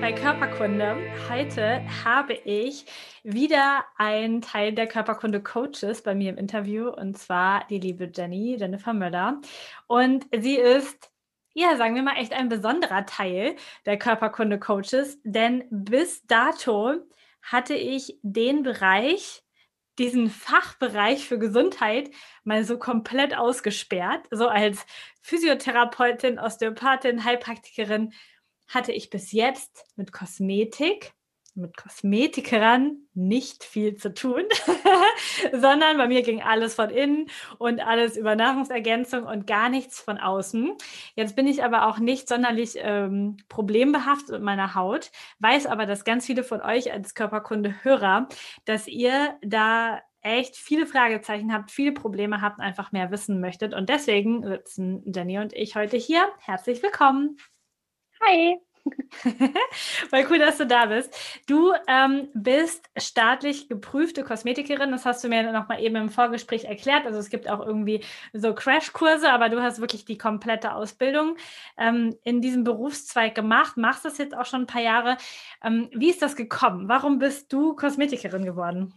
bei Körperkunde. Heute habe ich wieder einen Teil der Körperkunde Coaches bei mir im Interview und zwar die liebe Jenny, Jennifer Möller. Und sie ist, ja, sagen wir mal, echt ein besonderer Teil der Körperkunde Coaches, denn bis dato hatte ich den Bereich, diesen Fachbereich für Gesundheit mal so komplett ausgesperrt. So als Physiotherapeutin, Osteopathin, Heilpraktikerin hatte ich bis jetzt mit Kosmetik, mit Kosmetikern nicht viel zu tun, sondern bei mir ging alles von innen und alles über Nahrungsergänzung und gar nichts von außen. Jetzt bin ich aber auch nicht sonderlich ähm, problembehaftet mit meiner Haut, weiß aber, dass ganz viele von euch als Körperkunde-Hörer, dass ihr da echt viele Fragezeichen habt, viele Probleme habt, einfach mehr wissen möchtet. Und deswegen sitzen Jenny und ich heute hier. Herzlich willkommen. Hi. Voll cool, dass du da bist. Du ähm, bist staatlich geprüfte Kosmetikerin. Das hast du mir noch mal eben im Vorgespräch erklärt. Also es gibt auch irgendwie so Crashkurse, aber du hast wirklich die komplette Ausbildung ähm, in diesem Berufszweig gemacht. Machst das jetzt auch schon ein paar Jahre. Ähm, wie ist das gekommen? Warum bist du Kosmetikerin geworden?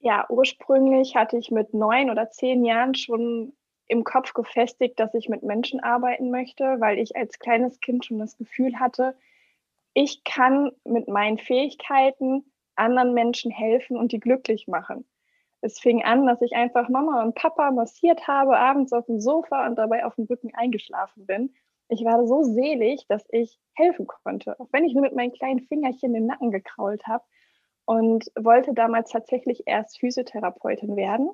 Ja, ursprünglich hatte ich mit neun oder zehn Jahren schon im Kopf gefestigt, dass ich mit Menschen arbeiten möchte, weil ich als kleines Kind schon das Gefühl hatte, ich kann mit meinen Fähigkeiten anderen Menschen helfen und die glücklich machen. Es fing an, dass ich einfach Mama und Papa massiert habe, abends auf dem Sofa und dabei auf dem Rücken eingeschlafen bin. Ich war so selig, dass ich helfen konnte, auch wenn ich nur mit meinen kleinen Fingerchen den Nacken gekrault habe und wollte damals tatsächlich erst Physiotherapeutin werden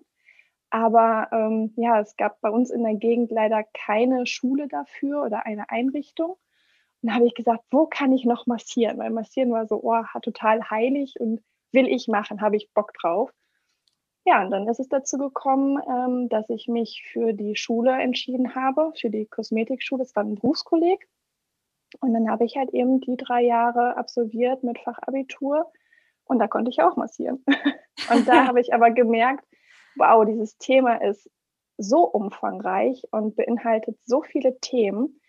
aber ähm, ja, es gab bei uns in der Gegend leider keine Schule dafür oder eine Einrichtung. Und da habe ich gesagt, wo kann ich noch massieren? Weil massieren war so, oh, total heilig und will ich machen, habe ich Bock drauf. Ja, und dann ist es dazu gekommen, ähm, dass ich mich für die Schule entschieden habe, für die Kosmetikschule. Es war ein Berufskolleg. Und dann habe ich halt eben die drei Jahre absolviert mit Fachabitur. Und da konnte ich auch massieren. Und da habe ich aber gemerkt, wow, dieses Thema ist so umfangreich und beinhaltet so viele Themen.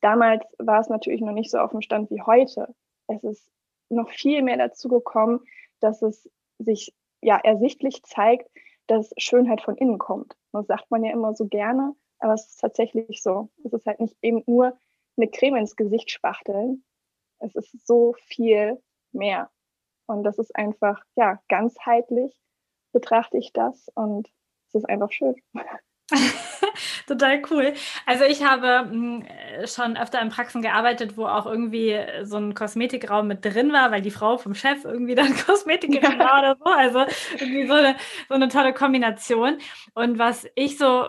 Damals war es natürlich noch nicht so auf dem Stand wie heute. Es ist noch viel mehr dazu gekommen, dass es sich ja ersichtlich zeigt, dass Schönheit von innen kommt. Das sagt man ja immer so gerne, aber es ist tatsächlich so. Es ist halt nicht eben nur eine Creme ins Gesicht spachteln. Es ist so viel mehr. Und das ist einfach, ja, ganzheitlich betrachte ich das und es ist einfach schön. Total cool. Also ich habe hm, schon öfter in Praxen gearbeitet, wo auch irgendwie so ein Kosmetikraum mit drin war, weil die Frau vom Chef irgendwie dann Kosmetikerin war oder so. Also irgendwie so eine, so eine tolle Kombination. Und was ich so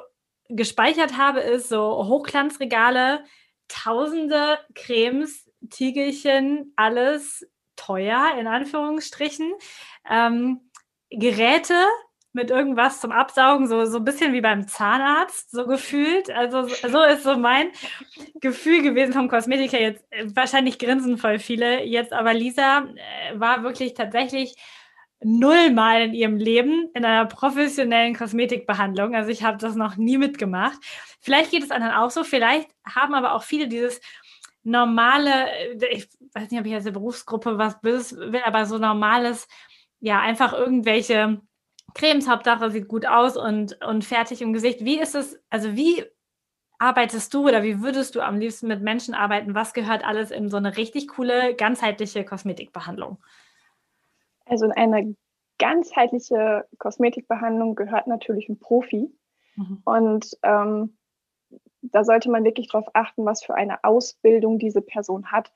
gespeichert habe, ist so Hochglanzregale, tausende Cremes, Tiegelchen, alles teuer in Anführungsstrichen. Ähm, Geräte mit irgendwas zum Absaugen, so, so ein bisschen wie beim Zahnarzt, so gefühlt. Also so ist so mein Gefühl gewesen vom Kosmetiker. Jetzt äh, wahrscheinlich grinsen voll viele. Jetzt aber Lisa äh, war wirklich tatsächlich nullmal in ihrem Leben in einer professionellen Kosmetikbehandlung. Also ich habe das noch nie mitgemacht. Vielleicht geht es anderen auch so. Vielleicht haben aber auch viele dieses normale, äh, ich weiß nicht, ob ich als Berufsgruppe was will, aber so normales ja, einfach irgendwelche Cremes, Hauptsache sieht gut aus und, und fertig im Gesicht. Wie ist es, also wie arbeitest du oder wie würdest du am liebsten mit Menschen arbeiten? Was gehört alles in so eine richtig coole, ganzheitliche Kosmetikbehandlung? Also in eine ganzheitliche Kosmetikbehandlung gehört natürlich ein Profi. Mhm. Und ähm, da sollte man wirklich darauf achten, was für eine Ausbildung diese Person hat.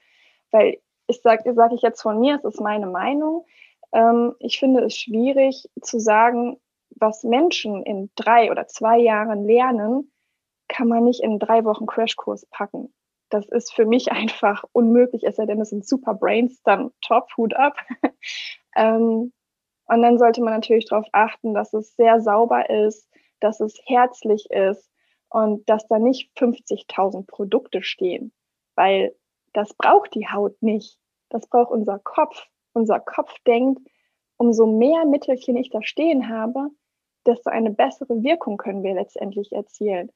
Weil ich sage sag ich jetzt von mir, es ist meine Meinung. Ähm, ich finde es schwierig zu sagen, was Menschen in drei oder zwei Jahren lernen, kann man nicht in drei Wochen Crashkurs packen. Das ist für mich einfach unmöglich, es sei denn, es sind super Brains, dann top, Hut ab. ähm, und dann sollte man natürlich darauf achten, dass es sehr sauber ist, dass es herzlich ist und dass da nicht 50.000 Produkte stehen, weil das braucht die Haut nicht. Das braucht unser Kopf. Unser Kopf denkt, umso mehr Mittelchen ich da stehen habe, desto eine bessere Wirkung können wir letztendlich erzielen.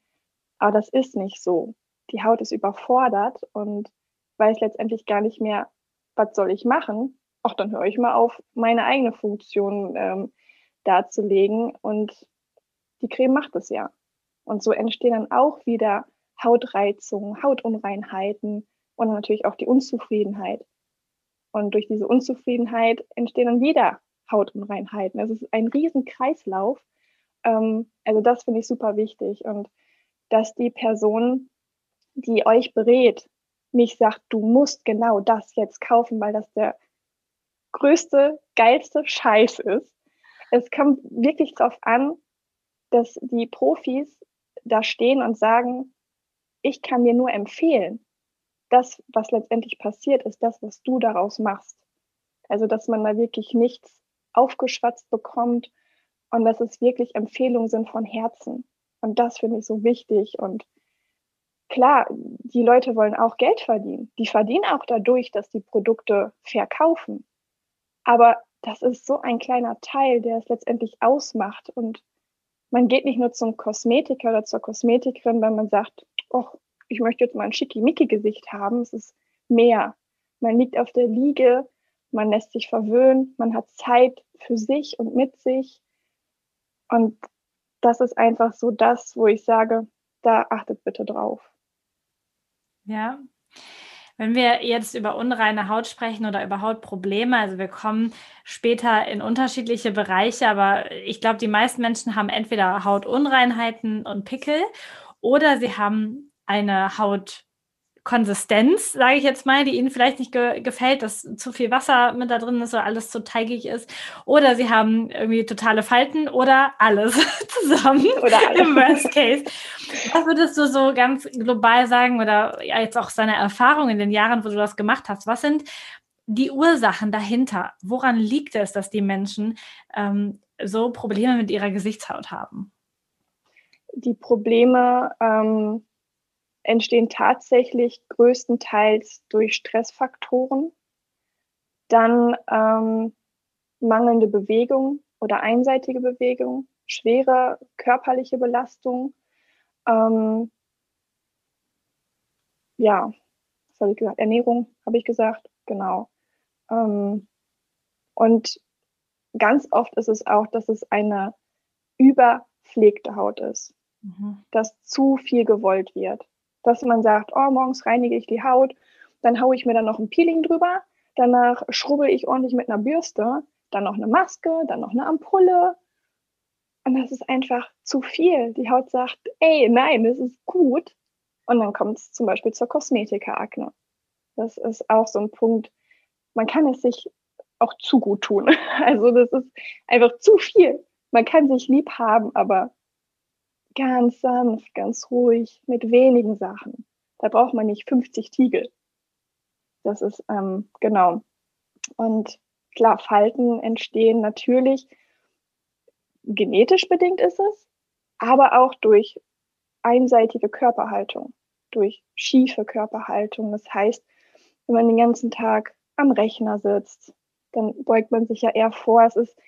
Aber das ist nicht so. Die Haut ist überfordert und weiß letztendlich gar nicht mehr, was soll ich machen. Ach, dann höre ich mal auf, meine eigene Funktion ähm, darzulegen. Und die Creme macht es ja. Und so entstehen dann auch wieder Hautreizungen, Hautunreinheiten und natürlich auch die Unzufriedenheit. Und durch diese Unzufriedenheit entstehen dann wieder Hautunreinheiten. Es ist ein riesen Kreislauf. Ähm, also das finde ich super wichtig. Und dass die Person, die euch berät, nicht sagt, du musst genau das jetzt kaufen, weil das der größte, geilste Scheiß ist. Es kommt wirklich darauf an, dass die Profis da stehen und sagen, ich kann dir nur empfehlen. Das, was letztendlich passiert, ist das, was du daraus machst. Also, dass man da wirklich nichts aufgeschwatzt bekommt und dass es wirklich Empfehlungen sind von Herzen. Und das finde ich so wichtig. Und klar, die Leute wollen auch Geld verdienen. Die verdienen auch dadurch, dass die Produkte verkaufen. Aber das ist so ein kleiner Teil, der es letztendlich ausmacht. Und man geht nicht nur zum Kosmetiker oder zur Kosmetikerin, wenn man sagt, oh, ich möchte jetzt mal ein schickimicki-Gesicht haben. Es ist mehr. Man liegt auf der Liege, man lässt sich verwöhnen, man hat Zeit für sich und mit sich. Und das ist einfach so das, wo ich sage, da achtet bitte drauf. Ja. Wenn wir jetzt über unreine Haut sprechen oder über Hautprobleme, also wir kommen später in unterschiedliche Bereiche, aber ich glaube, die meisten Menschen haben entweder Hautunreinheiten und Pickel oder sie haben eine Haut Konsistenz, sage ich jetzt mal, die ihnen vielleicht nicht ge gefällt, dass zu viel Wasser mit da drin ist oder alles zu teigig ist. Oder sie haben irgendwie totale Falten oder alles zusammen oder alles. im Worst Case. Was würdest du so ganz global sagen oder jetzt auch seine Erfahrung in den Jahren, wo du das gemacht hast? Was sind die Ursachen dahinter? Woran liegt es, dass die Menschen ähm, so Probleme mit ihrer Gesichtshaut haben? Die Probleme ähm entstehen tatsächlich größtenteils durch Stressfaktoren, dann ähm, mangelnde Bewegung oder einseitige Bewegung, schwere körperliche Belastung, ähm, ja, was habe ich gesagt? Ernährung, habe ich gesagt, genau. Ähm, und ganz oft ist es auch, dass es eine überpflegte Haut ist, mhm. dass zu viel gewollt wird dass man sagt, oh, morgens reinige ich die Haut, dann haue ich mir dann noch ein Peeling drüber, danach schrubbel ich ordentlich mit einer Bürste, dann noch eine Maske, dann noch eine Ampulle. Und das ist einfach zu viel. Die Haut sagt, ey, nein, das ist gut. Und dann kommt es zum Beispiel zur Kosmetikerakne. Das ist auch so ein Punkt, man kann es sich auch zu gut tun. Also das ist einfach zu viel. Man kann sich lieb haben, aber ganz sanft, ganz ruhig, mit wenigen Sachen. Da braucht man nicht 50 Tiegel. Das ist ähm, genau. Und klar, Falten entstehen natürlich genetisch bedingt ist es, aber auch durch einseitige Körperhaltung, durch schiefe Körperhaltung. Das heißt, wenn man den ganzen Tag am Rechner sitzt, dann beugt man sich ja eher vor. Es ist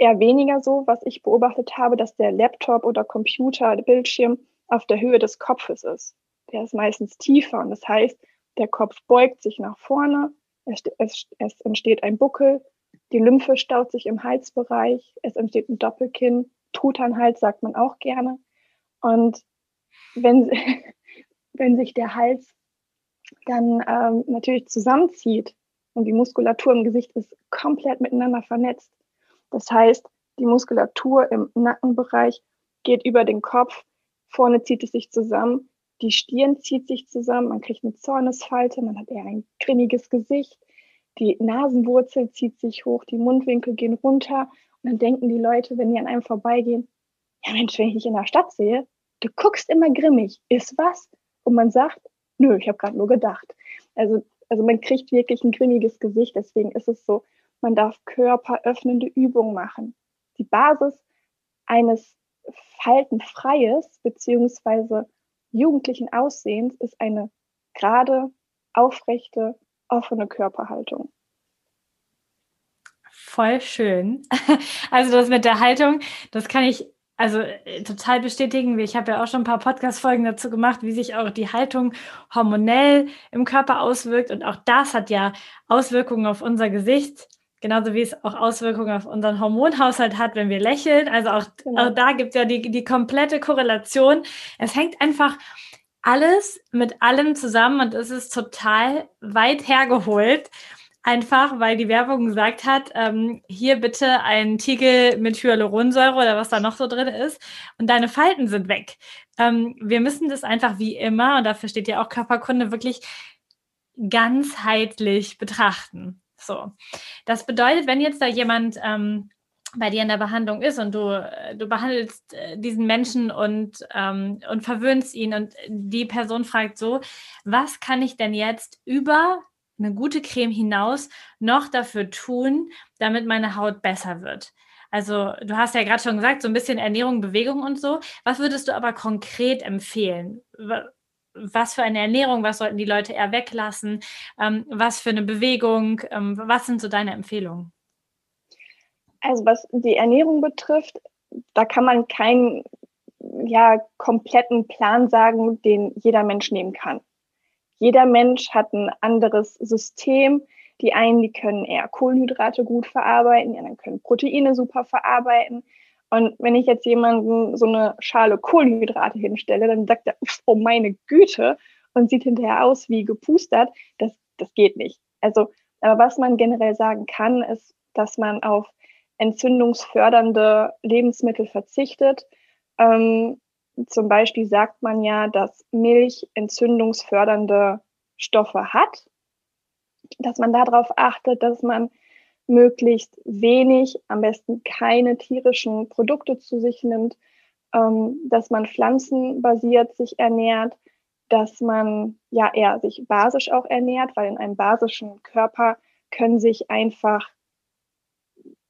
eher weniger so, was ich beobachtet habe, dass der Laptop oder Computer, der Bildschirm auf der Höhe des Kopfes ist. Der ist meistens tiefer und das heißt, der Kopf beugt sich nach vorne, es, es, es entsteht ein Buckel, die Lymphe staut sich im Halsbereich, es entsteht ein Doppelkinn, Tutanhals sagt man auch gerne. Und wenn, wenn sich der Hals dann ähm, natürlich zusammenzieht und die Muskulatur im Gesicht ist komplett miteinander vernetzt, das heißt, die Muskulatur im Nackenbereich geht über den Kopf, vorne zieht es sich zusammen, Die Stirn zieht sich zusammen, man kriegt eine Zornesfalte, man hat eher ein grimmiges Gesicht. Die Nasenwurzel zieht sich hoch, die Mundwinkel gehen runter. Und dann denken die Leute, wenn die an einem vorbeigehen, ja Mensch, wenn ich dich in der Stadt sehe, du guckst immer grimmig, ist was? Und man sagt, nö, ich habe gerade nur gedacht. Also, also man kriegt wirklich ein grimmiges Gesicht, deswegen ist es so, man darf körperöffnende Übungen machen. Die Basis eines faltenfreies beziehungsweise jugendlichen Aussehens ist eine gerade, aufrechte, offene Körperhaltung. Voll schön. Also das mit der Haltung, das kann ich also äh, total bestätigen. Ich habe ja auch schon ein paar Podcast-Folgen dazu gemacht, wie sich auch die Haltung hormonell im Körper auswirkt. Und auch das hat ja Auswirkungen auf unser Gesicht. Genauso wie es auch Auswirkungen auf unseren Hormonhaushalt hat, wenn wir lächeln. Also auch, genau. auch da gibt es ja die, die komplette Korrelation. Es hängt einfach alles mit allem zusammen und es ist total weit hergeholt. Einfach, weil die Werbung gesagt hat, ähm, hier bitte ein Tiegel mit Hyaluronsäure oder was da noch so drin ist und deine Falten sind weg. Ähm, wir müssen das einfach wie immer, und dafür steht ja auch Körperkunde, wirklich ganzheitlich betrachten. So. Das bedeutet, wenn jetzt da jemand ähm, bei dir in der Behandlung ist und du, äh, du behandelst äh, diesen Menschen und, ähm, und verwöhnst ihn und die Person fragt so, was kann ich denn jetzt über eine gute Creme hinaus noch dafür tun, damit meine Haut besser wird? Also du hast ja gerade schon gesagt, so ein bisschen Ernährung, Bewegung und so. Was würdest du aber konkret empfehlen? Was für eine Ernährung, was sollten die Leute eher weglassen, ähm, was für eine Bewegung, ähm, was sind so deine Empfehlungen? Also was die Ernährung betrifft, da kann man keinen ja, kompletten Plan sagen, den jeder Mensch nehmen kann. Jeder Mensch hat ein anderes System. Die einen, die können eher Kohlenhydrate gut verarbeiten, die anderen können Proteine super verarbeiten. Und wenn ich jetzt jemanden so eine Schale Kohlenhydrate hinstelle, dann sagt er, oh meine Güte, und sieht hinterher aus wie gepustert. Das, das geht nicht. Also, aber was man generell sagen kann, ist, dass man auf entzündungsfördernde Lebensmittel verzichtet. Ähm, zum Beispiel sagt man ja, dass Milch entzündungsfördernde Stoffe hat, dass man darauf achtet, dass man möglichst wenig, am besten keine tierischen Produkte zu sich nimmt, ähm, dass man pflanzenbasiert sich ernährt, dass man ja eher sich basisch auch ernährt, weil in einem basischen Körper können sich einfach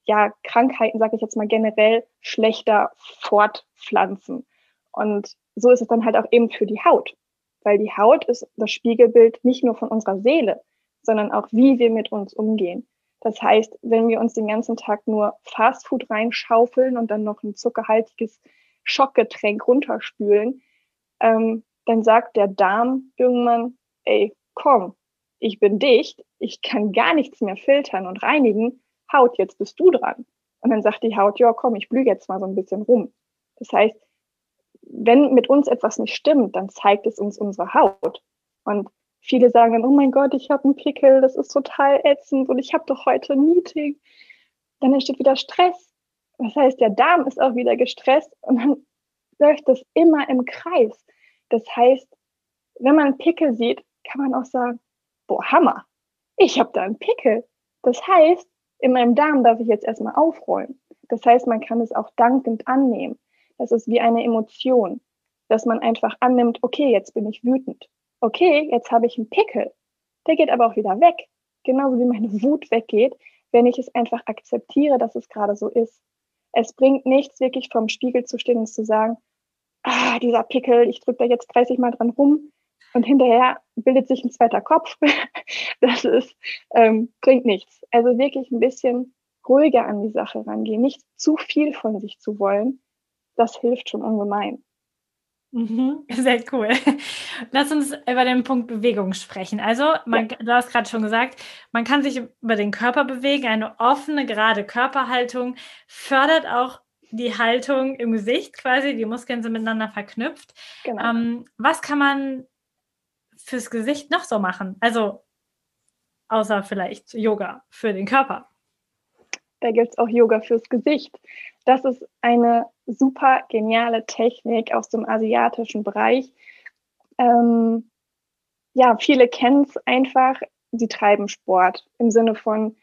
ja Krankheiten, sage ich jetzt mal generell, schlechter fortpflanzen. Und so ist es dann halt auch eben für die Haut, weil die Haut ist das Spiegelbild nicht nur von unserer Seele, sondern auch wie wir mit uns umgehen. Das heißt, wenn wir uns den ganzen Tag nur Fastfood reinschaufeln und dann noch ein zuckerhaltiges Schockgetränk runterspülen, ähm, dann sagt der Darm irgendwann, ey, komm, ich bin dicht, ich kann gar nichts mehr filtern und reinigen, Haut, jetzt bist du dran. Und dann sagt die Haut, ja, komm, ich blühe jetzt mal so ein bisschen rum. Das heißt, wenn mit uns etwas nicht stimmt, dann zeigt es uns unsere Haut. Und Viele sagen dann, oh mein Gott, ich habe einen Pickel, das ist total ätzend und ich habe doch heute ein Meeting. Dann entsteht wieder Stress. Das heißt, der Darm ist auch wieder gestresst und dann läuft das immer im Kreis. Das heißt, wenn man einen Pickel sieht, kann man auch sagen, boah, Hammer, ich habe da einen Pickel. Das heißt, in meinem Darm darf ich jetzt erstmal aufräumen. Das heißt, man kann es auch dankend annehmen. Das ist wie eine Emotion, dass man einfach annimmt, okay, jetzt bin ich wütend okay, jetzt habe ich einen Pickel. Der geht aber auch wieder weg. Genauso wie meine Wut weggeht, wenn ich es einfach akzeptiere, dass es gerade so ist. Es bringt nichts, wirklich vorm Spiegel zu stehen und zu sagen, ah, dieser Pickel, ich drücke da jetzt 30 Mal dran rum und hinterher bildet sich ein zweiter Kopf. das ist, ähm, bringt nichts. Also wirklich ein bisschen ruhiger an die Sache rangehen, nicht zu viel von sich zu wollen. Das hilft schon ungemein. Mhm, sehr cool. Lass uns über den Punkt Bewegung sprechen. Also, man, ja. du hast gerade schon gesagt, man kann sich über den Körper bewegen. Eine offene, gerade Körperhaltung fördert auch die Haltung im Gesicht quasi. Die Muskeln sind miteinander verknüpft. Genau. Ähm, was kann man fürs Gesicht noch so machen? Also, außer vielleicht Yoga für den Körper. Da gibt es auch Yoga fürs Gesicht. Das ist eine super geniale Technik aus dem asiatischen Bereich. ähm, ja, viele kennen es einfach, sie treiben Sport im Sinne von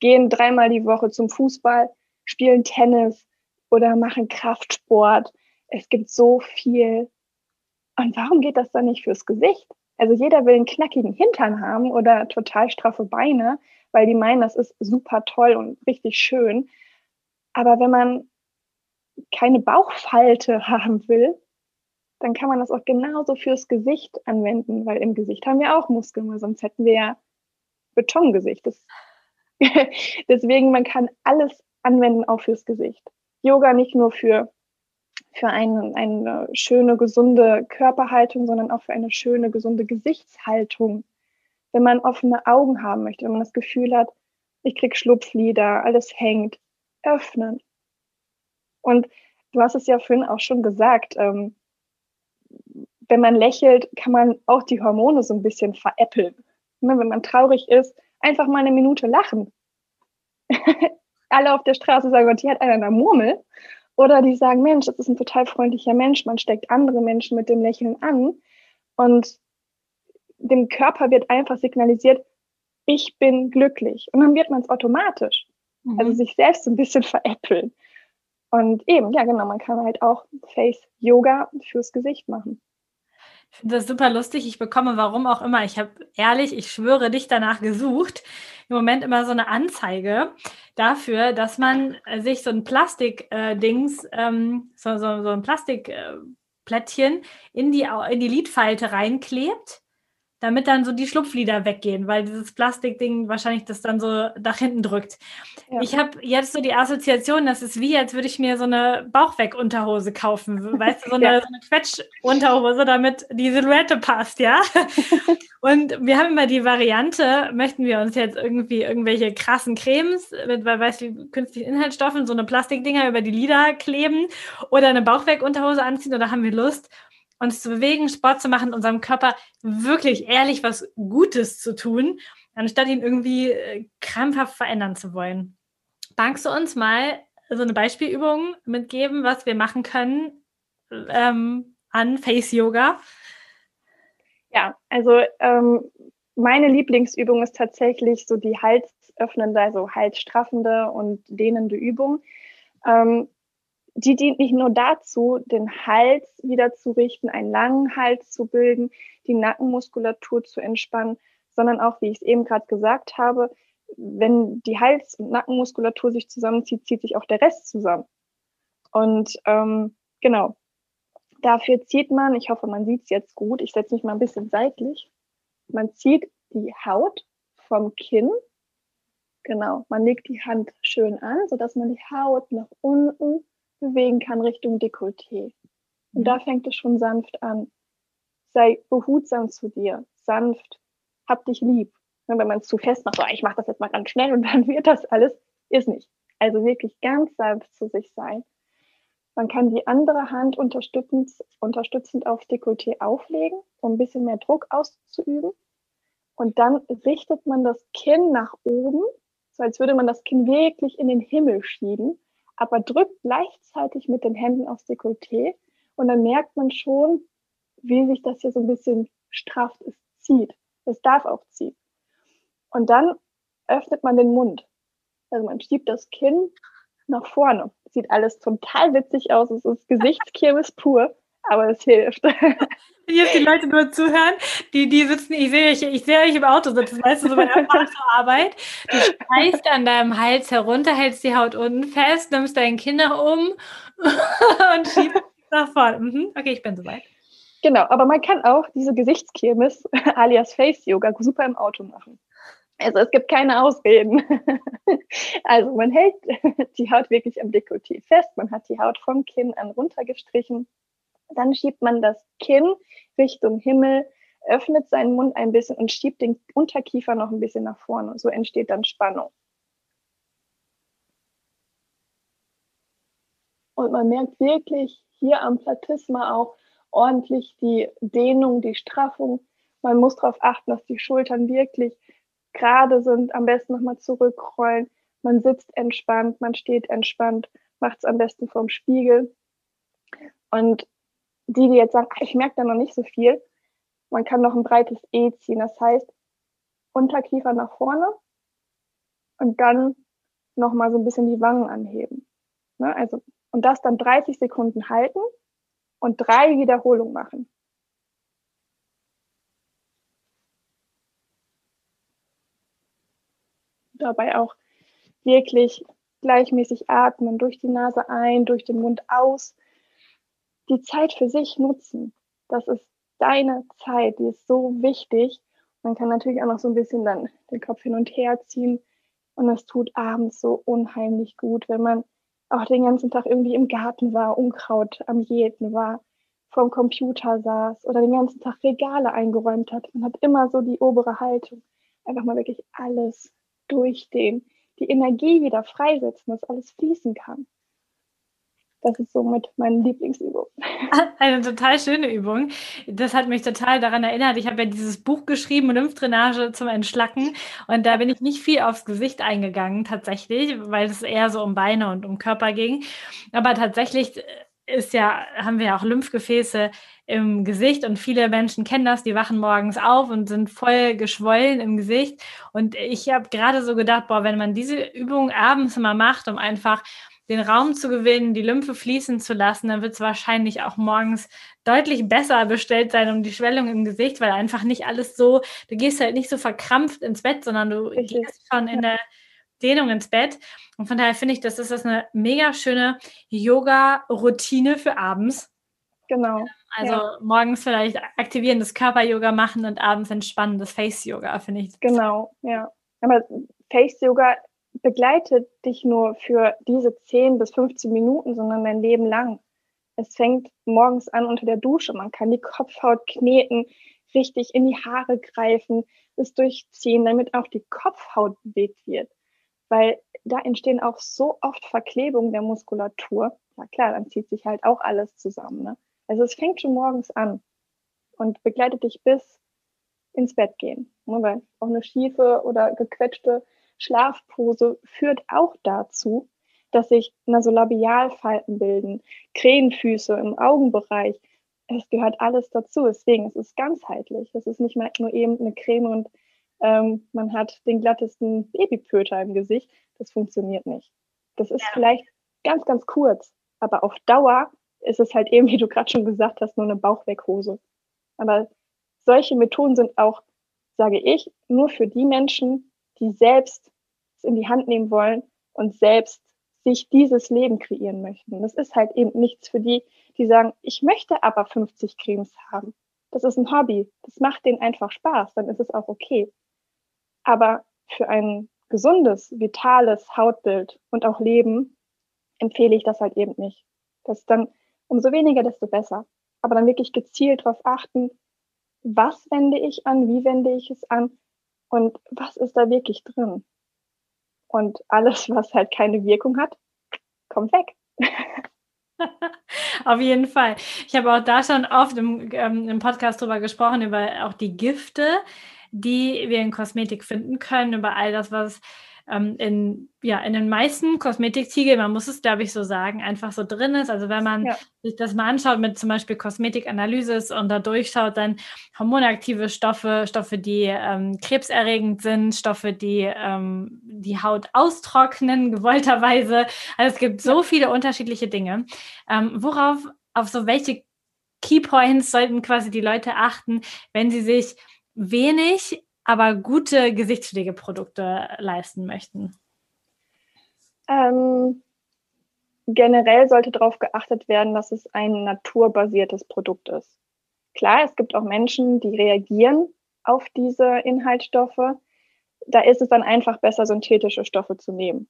gehen dreimal die Woche zum Fußball, spielen Tennis oder machen Kraftsport. Es gibt so viel. Und warum geht das dann nicht fürs Gesicht? Also jeder will einen knackigen Hintern haben oder total straffe Beine, weil die meinen, das ist super toll und richtig schön. Aber wenn man keine Bauchfalte haben will, dann kann man das auch genauso fürs Gesicht anwenden, weil im Gesicht haben wir auch Muskeln, weil sonst hätten wir ja Betongesicht. Das, deswegen, man kann alles anwenden, auch fürs Gesicht. Yoga nicht nur für, für eine, eine schöne, gesunde Körperhaltung, sondern auch für eine schöne, gesunde Gesichtshaltung. Wenn man offene Augen haben möchte, wenn man das Gefühl hat, ich krieg Schlupflider, alles hängt, öffnen. Und du hast es ja vorhin auch schon gesagt, ähm, wenn man lächelt, kann man auch die Hormone so ein bisschen veräppeln. Ne, wenn man traurig ist, einfach mal eine Minute lachen. Alle auf der Straße sagen, Gott, hier hat einer eine Murmel. Oder die sagen, Mensch, das ist ein total freundlicher Mensch. Man steckt andere Menschen mit dem Lächeln an. Und dem Körper wird einfach signalisiert, ich bin glücklich. Und dann wird man es automatisch. Mhm. Also sich selbst so ein bisschen veräppeln. Und eben, ja genau, man kann halt auch Face-Yoga fürs Gesicht machen. Ich finde das super lustig. Ich bekomme, warum auch immer, ich habe ehrlich, ich schwöre, dich danach gesucht, im Moment immer so eine Anzeige dafür, dass man sich so ein Plastik-Dings, äh, ähm, so, so, so ein Plastikplättchen äh, in die, in die Lidfalte reinklebt damit dann so die Schlupflider weggehen, weil dieses Plastikding wahrscheinlich das dann so nach hinten drückt. Ja. Ich habe jetzt so die Assoziation, das ist wie, als würde ich mir so eine Bauchweg-Unterhose kaufen, weißt du, so eine, ja. so eine Quetsch-Unterhose, damit die Silhouette passt, ja. Und wir haben immer die Variante, möchten wir uns jetzt irgendwie irgendwelche krassen Cremes mit, weiß wie künstlichen Inhaltsstoffen, so eine Plastikdinger über die Lider kleben oder eine Bauchweg-Unterhose anziehen oder haben wir Lust, uns zu bewegen, Sport zu machen, unserem Körper wirklich ehrlich was Gutes zu tun, anstatt ihn irgendwie äh, krampfhaft verändern zu wollen. Magst du uns mal so eine Beispielübung mitgeben, was wir machen können ähm, an Face Yoga? Ja, also ähm, meine Lieblingsübung ist tatsächlich so die halsöffnende, also halsstraffende und dehnende Übung. Ähm, die dient nicht nur dazu, den Hals wieder zu richten, einen langen Hals zu bilden, die Nackenmuskulatur zu entspannen, sondern auch, wie ich es eben gerade gesagt habe, wenn die Hals- und Nackenmuskulatur sich zusammenzieht, zieht sich auch der Rest zusammen. Und ähm, genau, dafür zieht man, ich hoffe, man sieht es jetzt gut, ich setze mich mal ein bisschen seitlich, man zieht die Haut vom Kinn, genau, man legt die Hand schön an, sodass man die Haut nach unten bewegen kann Richtung Dekolleté. Und mhm. da fängt es schon sanft an. Sei behutsam zu dir, sanft, hab dich lieb. Wenn man es zu fest macht, so, ich mache das jetzt mal ganz schnell und dann wird das alles, ist nicht. Also wirklich ganz sanft zu sich sein. Man kann die andere Hand unterstützend, unterstützend aufs Dekolleté auflegen, um ein bisschen mehr Druck auszuüben. Und dann richtet man das Kinn nach oben, so als würde man das Kinn wirklich in den Himmel schieben aber drückt gleichzeitig mit den Händen aufs Dekolleté und dann merkt man schon, wie sich das hier so ein bisschen strafft, es zieht. Es darf auch ziehen. Und dann öffnet man den Mund. Also man schiebt das Kinn nach vorne. Sieht alles total witzig aus. Es ist Gesichtskirmes pur aber es hilft. Jetzt die Leute nur zuhören, die, die sitzen, ich sehe euch, ich sehe euch im Auto sitzen, weißt du, so bei der Fahrt zur Arbeit. Du streichst an deinem Hals herunter, hältst die Haut unten fest, nimmst deinen Kinder um und schiebst nach vorne. Mhm, okay, ich bin soweit. Genau, aber man kann auch diese Gesichtskirmes alias Face Yoga super im Auto machen. Also es gibt keine Ausreden. Also man hält die Haut wirklich am Dekolleté fest, man hat die Haut vom Kinn an runtergestrichen dann schiebt man das Kinn Richtung Himmel, öffnet seinen Mund ein bisschen und schiebt den Unterkiefer noch ein bisschen nach vorne. So entsteht dann Spannung. Und man merkt wirklich hier am Platysma auch ordentlich die Dehnung, die Straffung. Man muss darauf achten, dass die Schultern wirklich gerade sind. Am besten nochmal zurückrollen. Man sitzt entspannt, man steht entspannt, macht es am besten vorm Spiegel. Und die, die jetzt sagen, ich merke da noch nicht so viel, Man kann noch ein breites E ziehen. Das heißt, Unterkiefer nach vorne und dann nochmal so ein bisschen die Wangen anheben. Ne? Also, und das dann 30 Sekunden halten und drei Wiederholungen machen. Dabei auch wirklich gleichmäßig atmen, durch die Nase ein, durch den Mund aus. Die Zeit für sich nutzen. Das ist deine Zeit, die ist so wichtig. Man kann natürlich auch noch so ein bisschen dann den Kopf hin und her ziehen. Und das tut abends so unheimlich gut, wenn man auch den ganzen Tag irgendwie im Garten war, Unkraut am Jäten war, vorm Computer saß oder den ganzen Tag Regale eingeräumt hat. Man hat immer so die obere Haltung. Einfach mal wirklich alles durchdehnen, die Energie wieder freisetzen, dass alles fließen kann. Das ist somit meine Lieblingsübung. Eine total schöne Übung. Das hat mich total daran erinnert. Ich habe ja dieses Buch geschrieben, Lymphdrainage zum Entschlacken. Und da bin ich nicht viel aufs Gesicht eingegangen, tatsächlich, weil es eher so um Beine und um Körper ging. Aber tatsächlich ist ja, haben wir ja auch Lymphgefäße im Gesicht und viele Menschen kennen das, die wachen morgens auf und sind voll geschwollen im Gesicht. Und ich habe gerade so gedacht, boah, wenn man diese Übung abends mal macht, um einfach den Raum zu gewinnen, die Lymphe fließen zu lassen, dann wird es wahrscheinlich auch morgens deutlich besser bestellt sein um die Schwellung im Gesicht, weil einfach nicht alles so, du gehst halt nicht so verkrampft ins Bett, sondern du Richtig. gehst schon in der Dehnung ins Bett. Und von daher finde ich, das ist das eine mega schöne Yoga-Routine für abends. Genau. Also ja. morgens vielleicht aktivierendes Körper-Yoga machen und abends entspannendes Face-Yoga, finde ich. Genau, ja. Aber Face-Yoga begleitet dich nur für diese 10 bis 15 Minuten, sondern dein Leben lang. Es fängt morgens an unter der Dusche. Man kann die Kopfhaut kneten, richtig in die Haare greifen, es durchziehen, damit auch die Kopfhaut bewegt wird. Weil da entstehen auch so oft Verklebungen der Muskulatur. Na klar, dann zieht sich halt auch alles zusammen. Ne? Also es fängt schon morgens an und begleitet dich bis ins Bett gehen. Ne? Weil auch eine schiefe oder gequetschte Schlafpose führt auch dazu, dass sich Nasolabialfalten bilden, Krähenfüße im Augenbereich. Es gehört alles dazu. Deswegen es ist es ganzheitlich. Es ist nicht mal nur eben eine Creme und ähm, man hat den glattesten Babypöter im Gesicht. Das funktioniert nicht. Das ist ja. vielleicht ganz, ganz kurz, aber auf Dauer ist es halt eben, wie du gerade schon gesagt hast, nur eine Bauchweghose. Aber solche Methoden sind auch, sage ich, nur für die Menschen, die selbst in die Hand nehmen wollen und selbst sich dieses Leben kreieren möchten. Das ist halt eben nichts für die, die sagen, ich möchte aber 50 Cremes haben. Das ist ein Hobby. Das macht denen einfach Spaß. Dann ist es auch okay. Aber für ein gesundes, vitales Hautbild und auch Leben empfehle ich das halt eben nicht. Das ist dann umso weniger, desto besser. Aber dann wirklich gezielt darauf achten, was wende ich an, wie wende ich es an und was ist da wirklich drin. Und alles, was halt keine Wirkung hat, kommt weg. Auf jeden Fall. Ich habe auch da schon oft im, ähm, im Podcast drüber gesprochen, über auch die Gifte, die wir in Kosmetik finden können, über all das, was ähm, in, ja, in den meisten Kosmetiktiegeln, man muss es, glaube ich, so sagen, einfach so drin ist. Also wenn man ja. sich das mal anschaut mit zum Beispiel Kosmetikanalysis und da durchschaut, dann hormonaktive Stoffe, Stoffe, die ähm, krebserregend sind, Stoffe, die ähm, die Haut austrocknen, gewollterweise. Also es gibt so viele unterschiedliche Dinge. Ähm, worauf, auf so welche Keypoints sollten quasi die Leute achten, wenn sie sich wenig aber gute Gesichtspflegeprodukte leisten möchten? Ähm, generell sollte darauf geachtet werden, dass es ein naturbasiertes Produkt ist. Klar, es gibt auch Menschen, die reagieren auf diese Inhaltsstoffe. Da ist es dann einfach besser, synthetische Stoffe zu nehmen.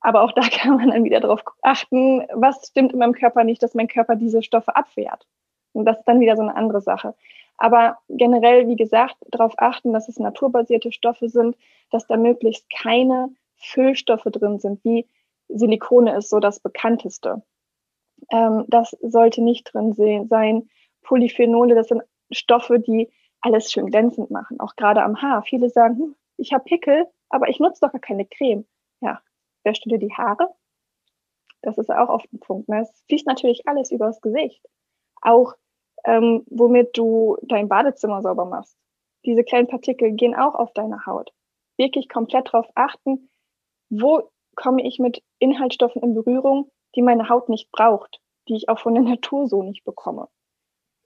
Aber auch da kann man dann wieder darauf achten, was stimmt in meinem Körper nicht, dass mein Körper diese Stoffe abwehrt. Und das ist dann wieder so eine andere Sache. Aber generell, wie gesagt, darauf achten, dass es naturbasierte Stoffe sind, dass da möglichst keine Füllstoffe drin sind, wie Silikone ist so das bekannteste. Ähm, das sollte nicht drin sein. Polyphenole, das sind Stoffe, die alles schön glänzend machen, auch gerade am Haar. Viele sagen, hm, ich habe Pickel, aber ich nutze doch gar keine Creme. Ja, du dir die Haare? Das ist auch oft ein Punkt. Ne? Es fließt natürlich alles übers Gesicht. Auch ähm, womit du dein Badezimmer sauber machst. Diese kleinen Partikel gehen auch auf deine Haut. Wirklich komplett darauf achten, wo komme ich mit Inhaltsstoffen in Berührung, die meine Haut nicht braucht, die ich auch von der Natur so nicht bekomme.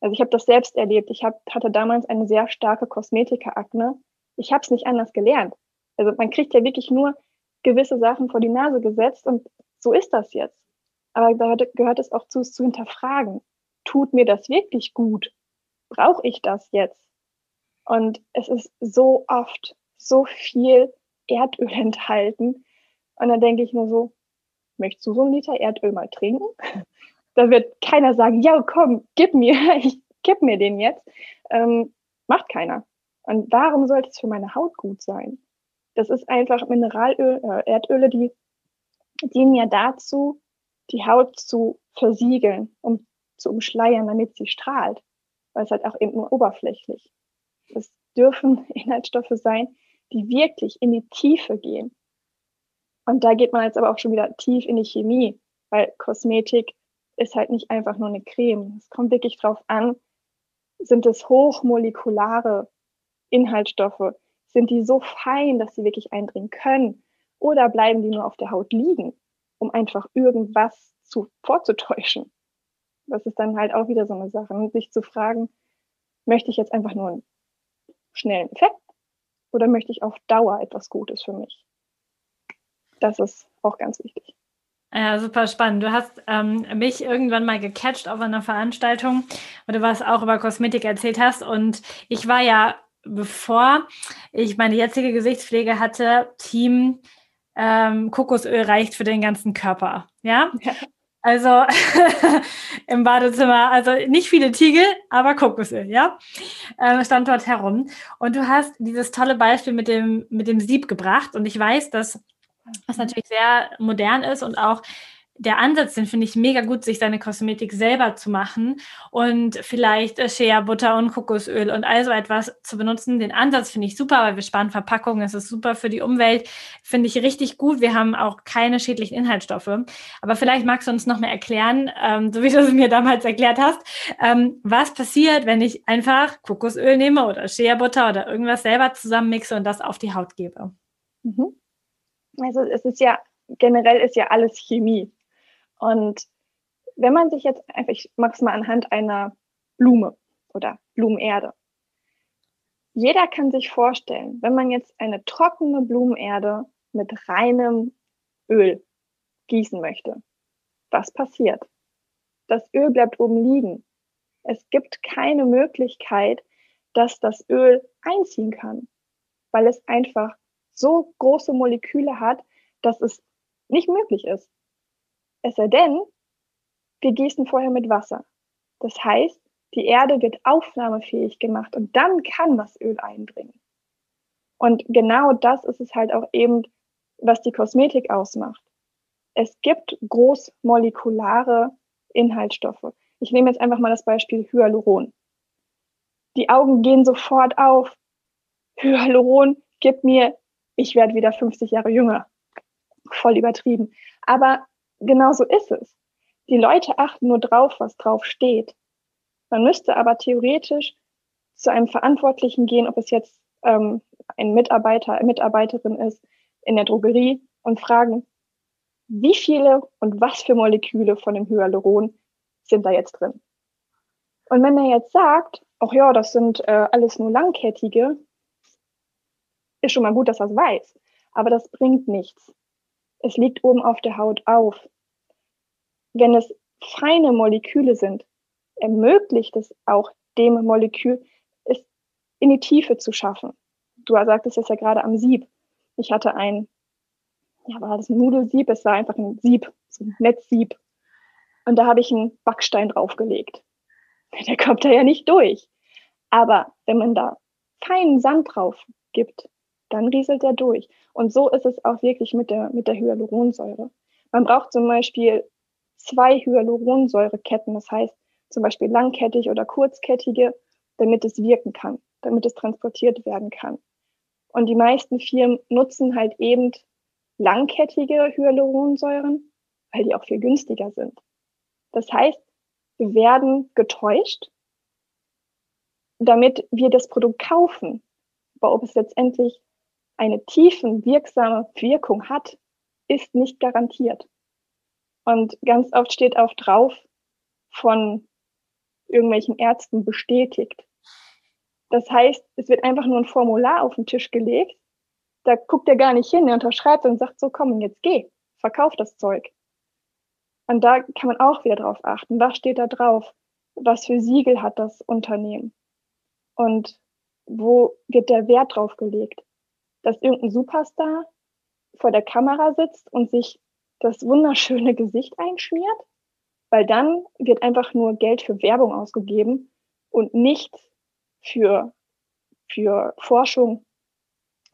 Also ich habe das selbst erlebt. Ich hab, hatte damals eine sehr starke Kosmetikerakne. Ich habe es nicht anders gelernt. Also man kriegt ja wirklich nur gewisse Sachen vor die Nase gesetzt und so ist das jetzt. Aber da gehört es auch zu, es zu hinterfragen. Tut mir das wirklich gut? Brauche ich das jetzt? Und es ist so oft so viel Erdöl enthalten. Und dann denke ich nur so, möchtest du so einen Liter Erdöl mal trinken? Da wird keiner sagen, ja, komm, gib mir, ich gib mir den jetzt. Ähm, macht keiner. Und warum sollte es für meine Haut gut sein? Das ist einfach Mineralöl, äh, Erdöle, die dienen ja dazu, die Haut zu versiegeln, um zu umschleiern, damit sie strahlt. Weil es halt auch eben nur oberflächlich. Es dürfen Inhaltsstoffe sein, die wirklich in die Tiefe gehen. Und da geht man jetzt aber auch schon wieder tief in die Chemie, weil Kosmetik ist halt nicht einfach nur eine Creme. Es kommt wirklich drauf an, sind es hochmolekulare Inhaltsstoffe? Sind die so fein, dass sie wirklich eindringen können? Oder bleiben die nur auf der Haut liegen, um einfach irgendwas zu, vorzutäuschen? Das ist dann halt auch wieder so eine Sache, sich zu fragen, möchte ich jetzt einfach nur einen schnellen Effekt oder möchte ich auf Dauer etwas Gutes für mich? Das ist auch ganz wichtig. Ja, super spannend. Du hast ähm, mich irgendwann mal gecatcht auf einer Veranstaltung, wo du was auch über Kosmetik erzählt hast. Und ich war ja, bevor ich meine jetzige Gesichtspflege hatte, Team ähm, Kokosöl reicht für den ganzen Körper. Ja. ja. Also im Badezimmer, also nicht viele Tiegel, aber Kokosöl, ja, äh, stand dort herum. Und du hast dieses tolle Beispiel mit dem, mit dem Sieb gebracht. Und ich weiß, dass was natürlich sehr modern ist und auch der Ansatz, den finde ich mega gut, sich seine Kosmetik selber zu machen und vielleicht Shea Butter und Kokosöl und all so etwas zu benutzen. Den Ansatz finde ich super, weil wir sparen Verpackungen, es ist super für die Umwelt, finde ich richtig gut. Wir haben auch keine schädlichen Inhaltsstoffe. Aber vielleicht magst du uns noch mehr erklären, ähm, so wie du es mir damals erklärt hast, ähm, was passiert, wenn ich einfach Kokosöl nehme oder Shea Butter oder irgendwas selber zusammenmixe und das auf die Haut gebe. Mhm. Also es ist ja, generell ist ja alles Chemie. Und wenn man sich jetzt einfach, ich mache es mal anhand einer Blume oder Blumenerde. Jeder kann sich vorstellen, wenn man jetzt eine trockene Blumenerde mit reinem Öl gießen möchte, was passiert? Das Öl bleibt oben liegen. Es gibt keine Möglichkeit, dass das Öl einziehen kann, weil es einfach so große Moleküle hat, dass es nicht möglich ist. Es sei denn, wir gießen vorher mit Wasser. Das heißt, die Erde wird aufnahmefähig gemacht und dann kann das Öl eindringen. Und genau das ist es halt auch eben, was die Kosmetik ausmacht. Es gibt großmolekulare Inhaltsstoffe. Ich nehme jetzt einfach mal das Beispiel Hyaluron. Die Augen gehen sofort auf. Hyaluron gibt mir ich werde wieder 50 Jahre jünger. Voll übertrieben. Aber genau so ist es. Die Leute achten nur drauf, was drauf steht. Man müsste aber theoretisch zu einem Verantwortlichen gehen, ob es jetzt ähm, ein Mitarbeiter, eine Mitarbeiterin ist in der Drogerie und fragen, wie viele und was für Moleküle von dem Hyaluron sind da jetzt drin? Und wenn er jetzt sagt, ach ja, das sind äh, alles nur langkettige, ist schon mal gut, dass er es weiß. Aber das bringt nichts. Es liegt oben auf der Haut auf. Wenn es feine Moleküle sind, ermöglicht es auch dem Molekül, es in die Tiefe zu schaffen. Du sagtest es ja gerade am Sieb. Ich hatte ein, ja, war das ein Nudelsieb? Es war einfach ein Sieb, so ein Netzsieb. Und da habe ich einen Backstein draufgelegt. Der kommt da ja nicht durch. Aber wenn man da feinen Sand drauf gibt, dann rieselt er durch. Und so ist es auch wirklich mit der, mit der Hyaluronsäure. Man braucht zum Beispiel zwei Hyaluronsäureketten, das heißt zum Beispiel langkettig oder kurzkettige, damit es wirken kann, damit es transportiert werden kann. Und die meisten Firmen nutzen halt eben langkettige Hyaluronsäuren, weil die auch viel günstiger sind. Das heißt, wir werden getäuscht damit wir das Produkt kaufen. Aber ob es letztendlich eine tiefen wirksame Wirkung hat, ist nicht garantiert. Und ganz oft steht auch drauf von irgendwelchen Ärzten bestätigt. Das heißt, es wird einfach nur ein Formular auf den Tisch gelegt. Da guckt er gar nicht hin, er unterschreibt und sagt so, komm, jetzt geh, verkauf das Zeug. Und da kann man auch wieder drauf achten. Was steht da drauf? Was für Siegel hat das Unternehmen? Und wo wird der Wert drauf gelegt? Dass irgendein Superstar vor der Kamera sitzt und sich das wunderschöne Gesicht einschmiert, weil dann wird einfach nur Geld für Werbung ausgegeben und nicht für, für Forschung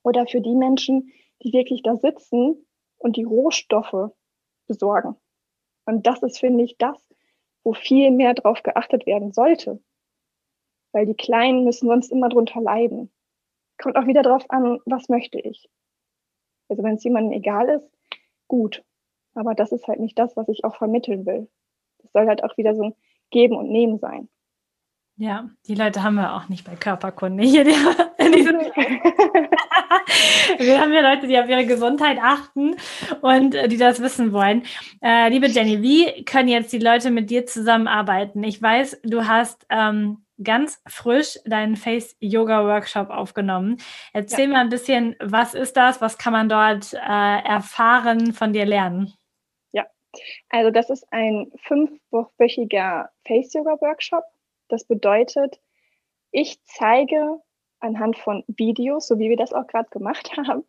oder für die Menschen, die wirklich da sitzen und die Rohstoffe besorgen. Und das ist, finde ich, das, wo viel mehr drauf geachtet werden sollte. Weil die Kleinen müssen sonst immer drunter leiden. Kommt auch wieder drauf an, was möchte ich. Also wenn es jemandem egal ist, gut. Aber das ist halt nicht das, was ich auch vermitteln will. Das soll halt auch wieder so ein Geben und Nehmen sein. Ja, die Leute haben wir auch nicht bei Körperkunde hier. Die, die wir haben ja Leute, die auf ihre Gesundheit achten und äh, die das wissen wollen. Äh, liebe Jenny, wie können jetzt die Leute mit dir zusammenarbeiten? Ich weiß, du hast ähm, ganz frisch deinen Face-Yoga-Workshop aufgenommen. Erzähl ja. mal ein bisschen, was ist das? Was kann man dort äh, erfahren, von dir lernen? Also das ist ein fünfwöchiger Face-Yoga-Workshop. Das bedeutet, ich zeige anhand von Videos, so wie wir das auch gerade gemacht haben,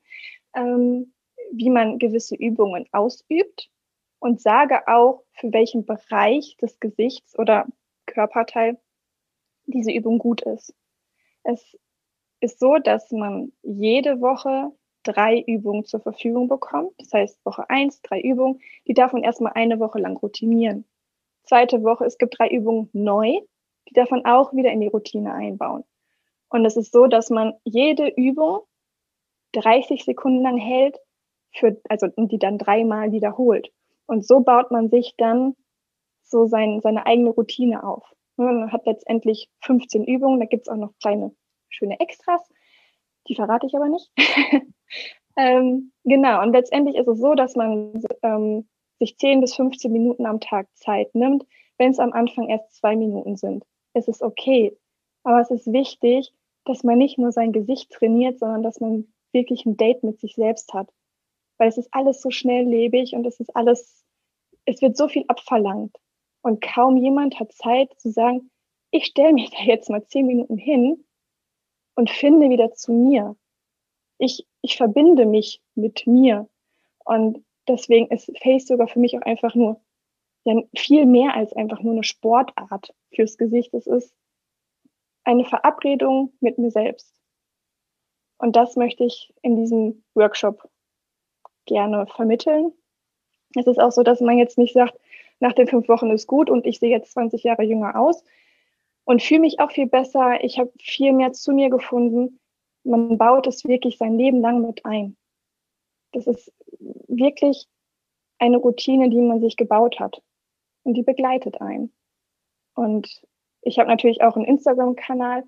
ähm, wie man gewisse Übungen ausübt und sage auch, für welchen Bereich des Gesichts oder Körperteil diese Übung gut ist. Es ist so, dass man jede Woche drei Übungen zur Verfügung bekommt. Das heißt, Woche eins, drei Übungen. Die darf man erstmal eine Woche lang routinieren. Zweite Woche, es gibt drei Übungen neu. Die darf man auch wieder in die Routine einbauen. Und es ist so, dass man jede Übung 30 Sekunden lang hält, für, also die dann dreimal wiederholt. Und so baut man sich dann so sein, seine eigene Routine auf. Man hat letztendlich 15 Übungen, da gibt es auch noch kleine schöne Extras, die verrate ich aber nicht. ähm, genau, und letztendlich ist es so, dass man ähm, sich 10 bis 15 Minuten am Tag Zeit nimmt, wenn es am Anfang erst zwei Minuten sind. Es ist okay, aber es ist wichtig, dass man nicht nur sein Gesicht trainiert, sondern dass man wirklich ein Date mit sich selbst hat. Weil es ist alles so schnelllebig und es ist alles, es wird so viel abverlangt. Und kaum jemand hat Zeit zu sagen, ich stelle mich da jetzt mal zehn Minuten hin und finde wieder zu mir. Ich, ich verbinde mich mit mir. Und deswegen ist Face sogar für mich auch einfach nur ja, viel mehr als einfach nur eine Sportart fürs Gesicht. Es ist eine Verabredung mit mir selbst. Und das möchte ich in diesem Workshop gerne vermitteln. Es ist auch so, dass man jetzt nicht sagt, nach den fünf Wochen ist gut und ich sehe jetzt 20 Jahre jünger aus und fühle mich auch viel besser. Ich habe viel mehr zu mir gefunden. Man baut es wirklich sein Leben lang mit ein. Das ist wirklich eine Routine, die man sich gebaut hat und die begleitet einen. Und ich habe natürlich auch einen Instagram-Kanal.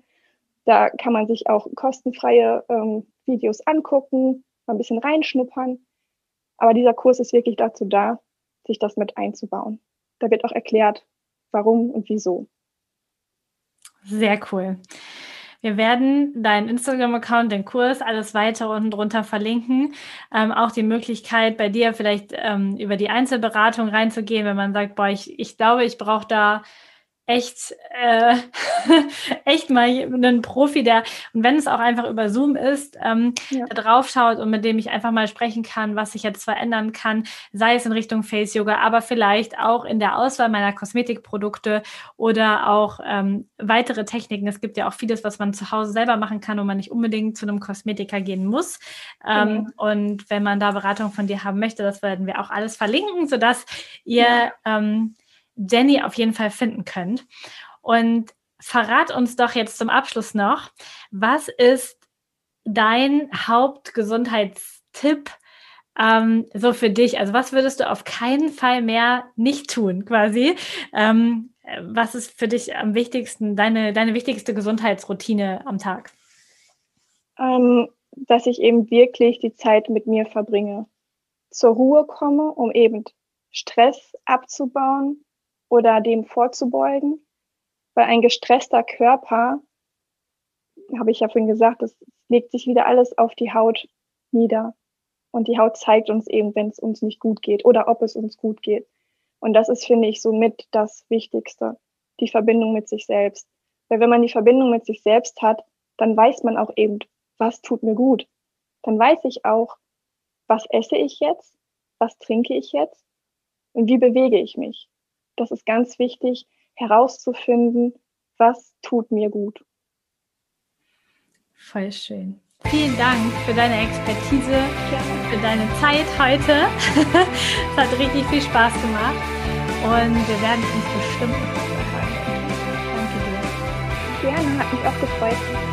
Da kann man sich auch kostenfreie ähm, Videos angucken, mal ein bisschen reinschnuppern. Aber dieser Kurs ist wirklich dazu da, sich das mit einzubauen. Da wird auch erklärt, warum und wieso. Sehr cool. Wir werden deinen Instagram-Account, den Kurs, alles weitere unten drunter verlinken. Ähm, auch die Möglichkeit, bei dir vielleicht ähm, über die Einzelberatung reinzugehen, wenn man sagt, boah, ich, ich glaube, ich brauche da echt, äh, echt mal einen Profi, der, und wenn es auch einfach über Zoom ist, ähm, ja. da drauf schaut und mit dem ich einfach mal sprechen kann, was sich jetzt verändern kann, sei es in Richtung Face Yoga, aber vielleicht auch in der Auswahl meiner Kosmetikprodukte oder auch ähm, weitere Techniken. Es gibt ja auch vieles, was man zu Hause selber machen kann, wo man nicht unbedingt zu einem Kosmetiker gehen muss. Ähm, mhm. Und wenn man da Beratung von dir haben möchte, das werden wir auch alles verlinken, sodass ihr ja. ähm, Jenny auf jeden Fall finden könnt. Und verrat uns doch jetzt zum Abschluss noch, was ist dein Hauptgesundheitstipp ähm, so für dich? Also was würdest du auf keinen Fall mehr nicht tun, quasi, ähm, äh, was ist für dich am wichtigsten, deine, deine wichtigste Gesundheitsroutine am Tag? Ähm, dass ich eben wirklich die Zeit mit mir verbringe, zur Ruhe komme, um eben Stress abzubauen oder dem vorzubeugen. Weil ein gestresster Körper, habe ich ja vorhin gesagt, das legt sich wieder alles auf die Haut nieder. Und die Haut zeigt uns eben, wenn es uns nicht gut geht oder ob es uns gut geht. Und das ist, finde ich, somit das Wichtigste, die Verbindung mit sich selbst. Weil wenn man die Verbindung mit sich selbst hat, dann weiß man auch eben, was tut mir gut. Dann weiß ich auch, was esse ich jetzt, was trinke ich jetzt und wie bewege ich mich. Das ist ganz wichtig, herauszufinden, was tut mir gut. Voll schön. Vielen Dank für deine Expertise, für deine Zeit heute. es hat richtig viel Spaß gemacht und wir werden uns bestimmt noch. Danke dir. Gerne, hat mich auch gefreut.